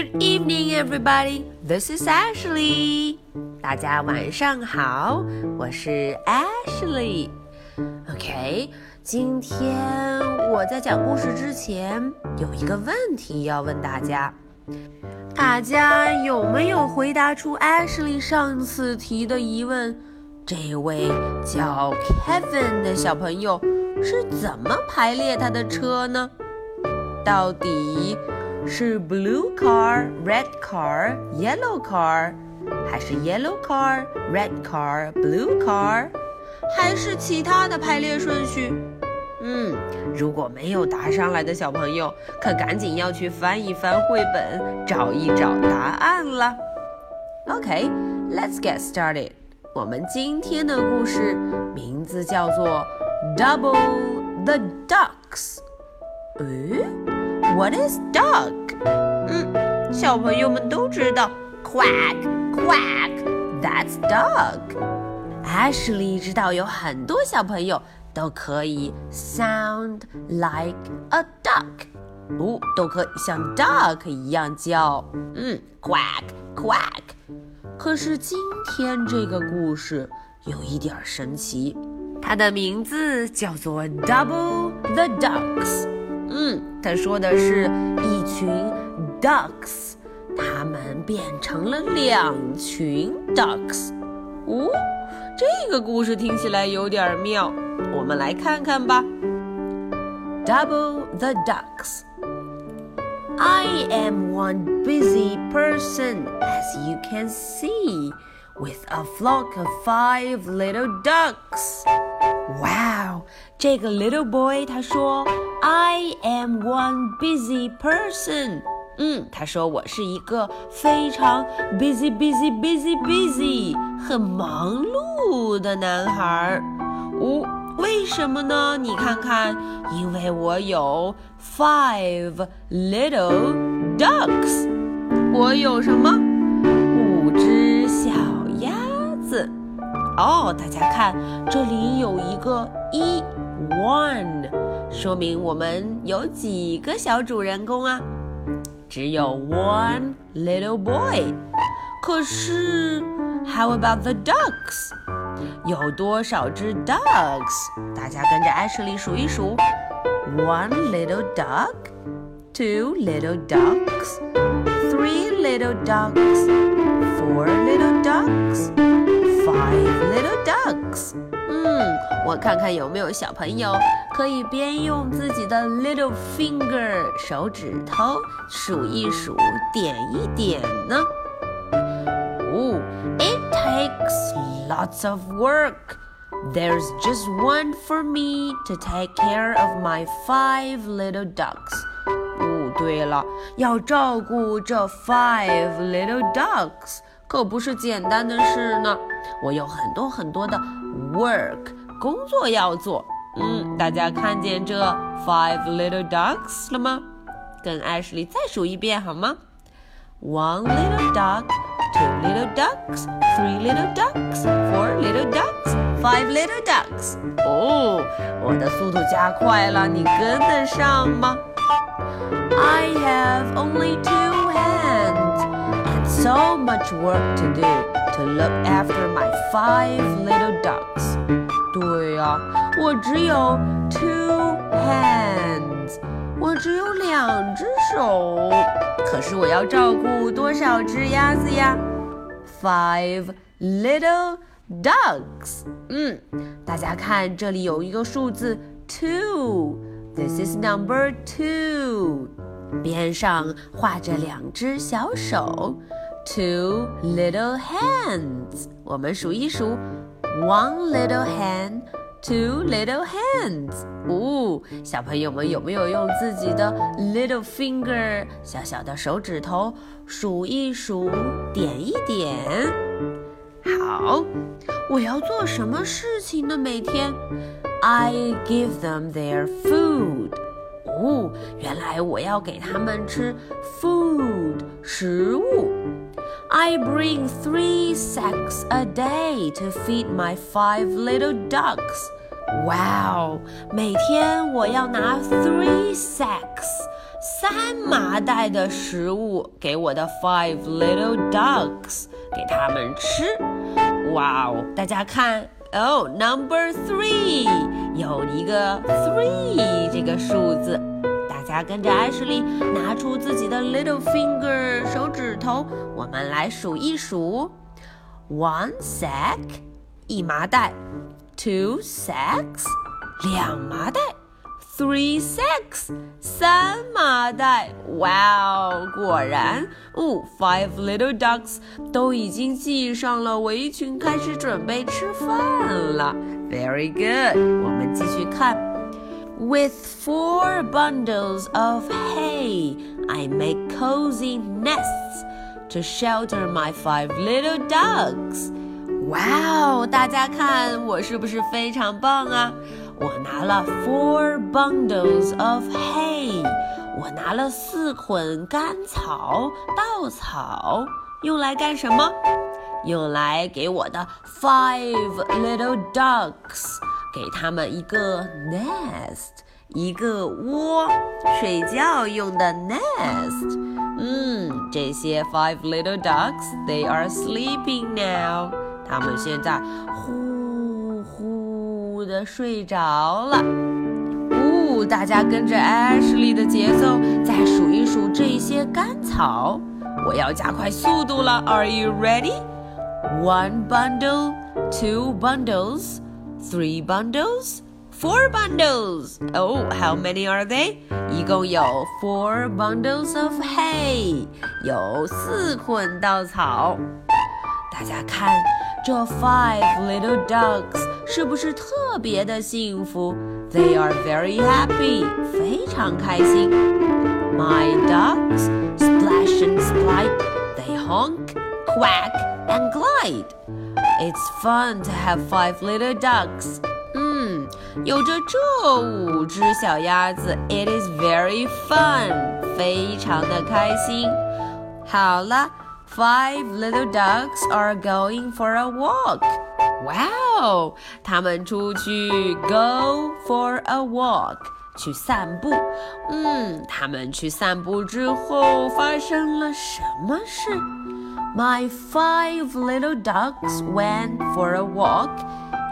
Good evening, everybody. This is Ashley. 大家晚上好，我是 Ashley。OK，今天我在讲故事之前有一个问题要问大家，大家有没有回答出 Ashley 上次提的疑问？这位叫 Kevin 的小朋友是怎么排列他的车呢？到底是 blue car、red car、yellow car，还是 yellow car、red car、blue car，还是其他的排列顺序？嗯，如果没有答上来的小朋友，可赶紧要去翻一翻绘本，找一找答案了。OK，let's get started。我们今天的故事名字叫做《Double the Ducks》。诶 ，What is duck？嗯，小朋友们都知道，quack quack，that's duck。Ashley 知道有很多小朋友都可以 sound like a duck，哦，都可以像 duck 一样叫，嗯，quack quack。可是今天这个故事有一点神奇，它的名字叫做 Double the Ducks。 嗯，他说的是一群 ducks，它们变成了两群 ducks。哦，这个故事听起来有点妙，我们来看看吧。Double the Ducks。I am one busy person, as you can see, with a flock of five little ducks. Wow, 这个 little boy 他说 I am one busy person. 嗯，他说我是一个非常 busy busy busy busy 很忙碌的男孩。哦，为什么呢？你看看，因为我有 five little ducks，我有什么？五只小鸭子。哦，大家看，这里有一个一 one，说明我们有几个小主人公啊？只有 one little boy。可是，how about the ducks？有多少只 ducks？大家跟着艾什莉数一数：one little duck, two little ducks, three little ducks, four little ducks, five little ducks。嗯，我看看有没有小朋友可以边用自己的 little finger 手指头数一数、点一点呢？哦，it takes lots of work. There's just one for me to take care of my five little ducks. 哦，对了，要照顾这 five little ducks 可不是简单的事呢。 我有很多很多的 work 工作要做。嗯，大家看见这 five little ducks 了吗？跟艾什莉再数一遍好吗？One little duck two little ducks, three little ducks, four little ducks, five little ducks. 哦，我的速度加快了，你跟得上吗？I have only two hands and so much work to do to look after my five little ducks. 对呀、啊，我只有 two hands，我只有两只手。可是我要照顾多少只鸭子呀？Five little ducks。嗯，大家看，这里有一个数字 two。This is number two。边上画着两只小手 ，two little hands。我们数一数，one little hand。Two little hands，哦，小朋友们有没有用自己的 little finger 小小的手指头数一数，点一点？好，我要做什么事情呢？每天，I give them their food。哦，原来我要给他们吃 food 食物。I bring three sacks a day to feed my five little ducks. Wow！每天我要拿 three sacks 三麻袋的食物给我的 five little ducks，给他们吃。哇哦，大家看哦，number three 有一个 three 这个数字。 大家跟着艾什莉拿出自己的 little finger 手指头，我们来数一数：one sack 一麻袋，two sacks 两麻袋。Three sacks，三麻袋。哇哦，果然，哦，Five little ducks 都已经系上了围裙，开始准备吃饭了。Very good，我们继续看。With four bundles of hay, I make cozy nests to shelter my five little ducks. 哇哦，大家看我是不是非常棒啊？我拿了 four bundles of hay，我拿了四捆干草稻草，用来干什么？ 用来给我的 five little ducks，给他们一个 nest，一个窝，睡觉用的 nest。嗯，这些 five little ducks，they are sleeping now，他们现在呼呼。的睡着了。呜，大家跟着 Ashley 的节奏再数一数这些干草。我要加快速度了。Are you ready? One bundle, two bundles, three bundles, four bundles. Oh, how many are they? 一共有 four bundles of hay，有四捆稻草。大家看。这 five little ducks 是不是特别的幸福？They are very happy，非常开心。My ducks splash and splite, they honk, quack and glide. It's fun to have five little ducks. 嗯，有着这五只小鸭子，It is very fun，非常的开心。好了。Five little ducks are going for a walk. Wow！他们出去 go for a walk，去散步。嗯，他们去散步之后发生了什么事 ？My five little ducks went for a walk,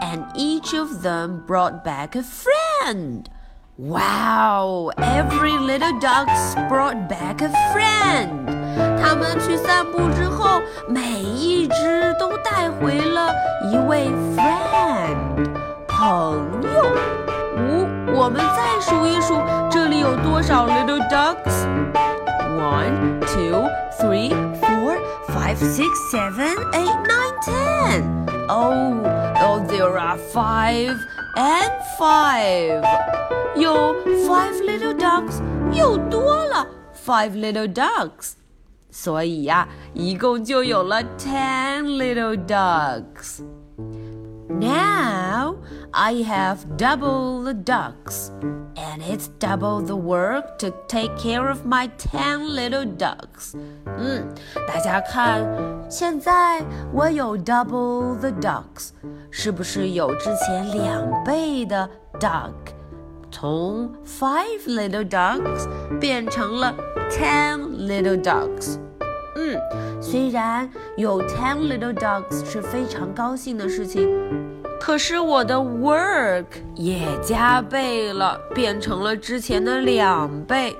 and each of them brought back a friend. Wow! Every little ducks brought back a friend. 他们去散步之后，每一只都带回了一位 friend 朋友。五，我们再数一数，这里有多少 little ducks？One, two, three, four, five, six, seven, eight, nine, ten. Oh, oh, there are five and five. 有 five little ducks，又多了 five little ducks。所以呀，一共就有了 ten little ducks. Now I have double the ducks, and it's double the work to take care of my ten little ducks. 嗯，大家看，现在我有 double the ducks，是不是有之前两倍的 duck？从 five little ducks 变成了 ten little ducks。嗯，虽然有 ten little ducks 是非常高兴的事情， 可是我的 work 也加倍了，变成了之前的两倍。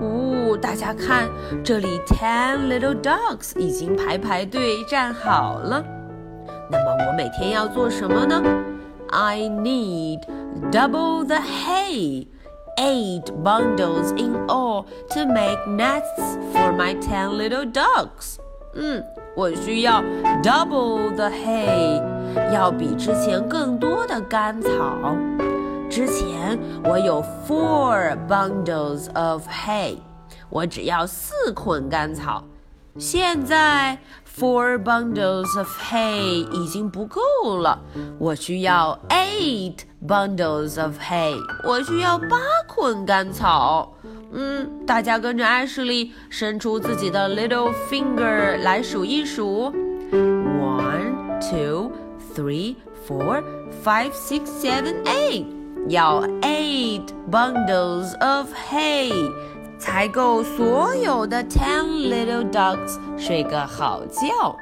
呜，大家看，这里 ten little ducks 已经排排队站好了。那么我每天要做什么呢？I need double the hay. eight bundles in all to make nests for my ten little ducks. 嗯，我需要 double the hay， 要比之前更多的干草。之前我有 four bundles of hay，我只要四捆干草。现在 four bundles of hay 已经不够了，我需要 eight bundles of hay，我需要八捆干草。嗯，大家跟着艾什莉伸出自己的 little finger 来数一数：one, two, three, four, five, six, seven, eight。要 eight bundles of hay。 才够所有的 ten little ducks 睡个好觉。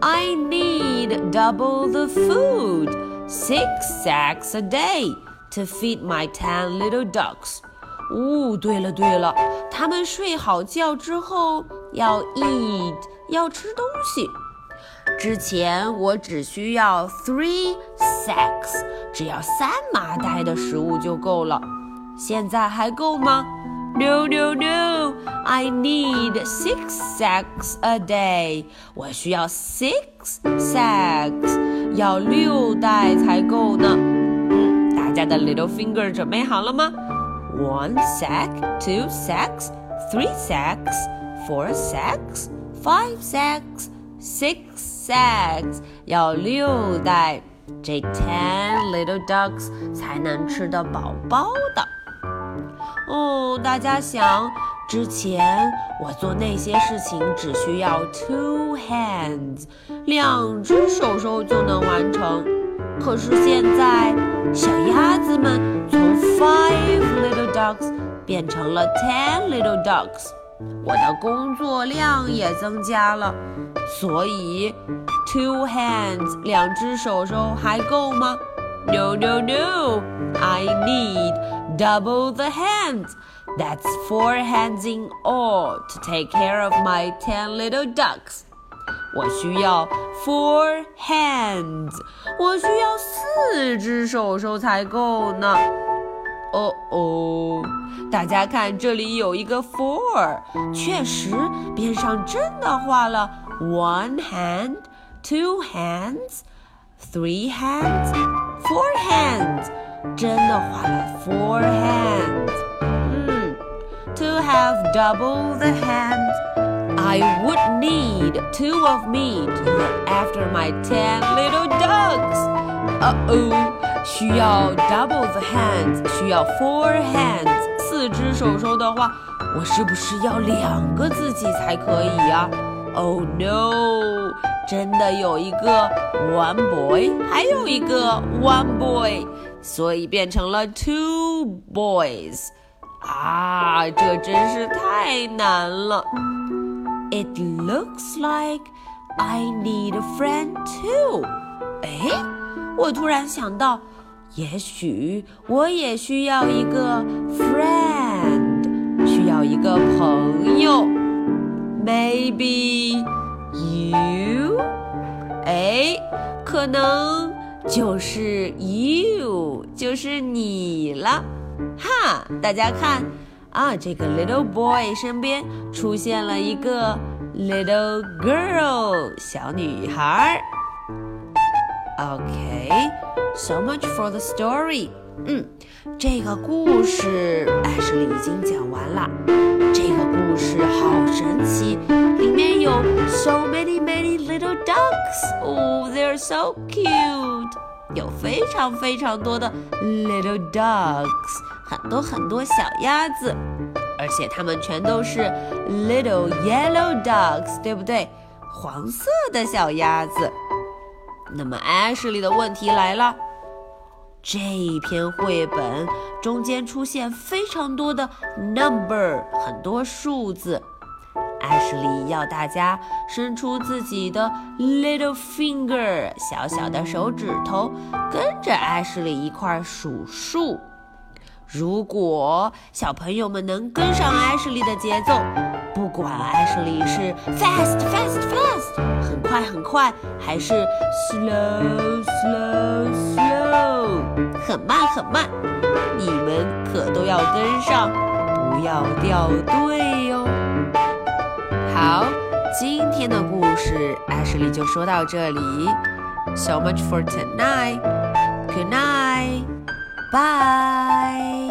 I need double the food, six sacks a day, to feed my ten little ducks. 哦，对了对了，他们睡好觉之后要 eat，要吃东西。 之前我只需要 three sacks，只要三麻袋的食物就够了。现在还够吗？No no no，I need six sacks a day。我需要 six sacks，要六袋才够呢。嗯，大家的 little finger 准备好了吗？one sack, two sacks, three sacks, four sacks, five sacks, six sacks，要六袋，这 ten little ducks 才能吃得饱饱的。哦，大家想，之前我做那些事情只需要 two hands，两只手手就能完成。可是现在，小鸭子们从 five little ducks 变成了 ten little ducks，我的工作量也增加了。所以，two hands 两只手手还够吗？No no no，I need double the hands. That's four hands in all to take care of my ten little ducks. 我需要 four hands，我需要四只手手才够呢。哦哦，大家看，这里有一个 four，确实边上真的画了 one hand，two hands，three hands，four hands，真的画了 four hands。嗯，to have double the hands。I would need two of me to look after my ten little ducks. Uh oh，需要 double the hands，需要 four hands，四只手手的话，我是不是要两个自己才可以呀 ？Oh no，真的有一个 one boy，还有一个 one boy，所以变成了 two boys。啊，这真是太难了。It looks like I need a friend too. 哎，我突然想到，也许我也需要一个 friend，需要一个朋友。Maybe you？哎，可能就是 you，就是你了。哈，大家看。啊，这个 little boy 身边出现了一个 little girl 小女孩。OK，so much for the story。嗯，这个故事艾什莉已经讲完了。这个故故事好神奇，里面有 so many many little ducks。Oh, they're so cute。有非常非常多的 little ducks。很多很多小鸭子，而且它们全都是 little yellow ducks，对不对？黄色的小鸭子。那么 Ashley 的问题来了，这一篇绘本中间出现非常多的 number，很多数字。Ashley 要大家伸出自己的 little finger，小小的手指头，跟着 Ashley 一块数数。如果小朋友们能跟上艾什莉的节奏，不管艾什莉是 fast fast fast 很快很快，还是 slow slow slow 很慢很慢，你们可都要跟上，不要掉队哟。好，今天的故事艾什莉就说到这里。So much for tonight. Good night. Bye.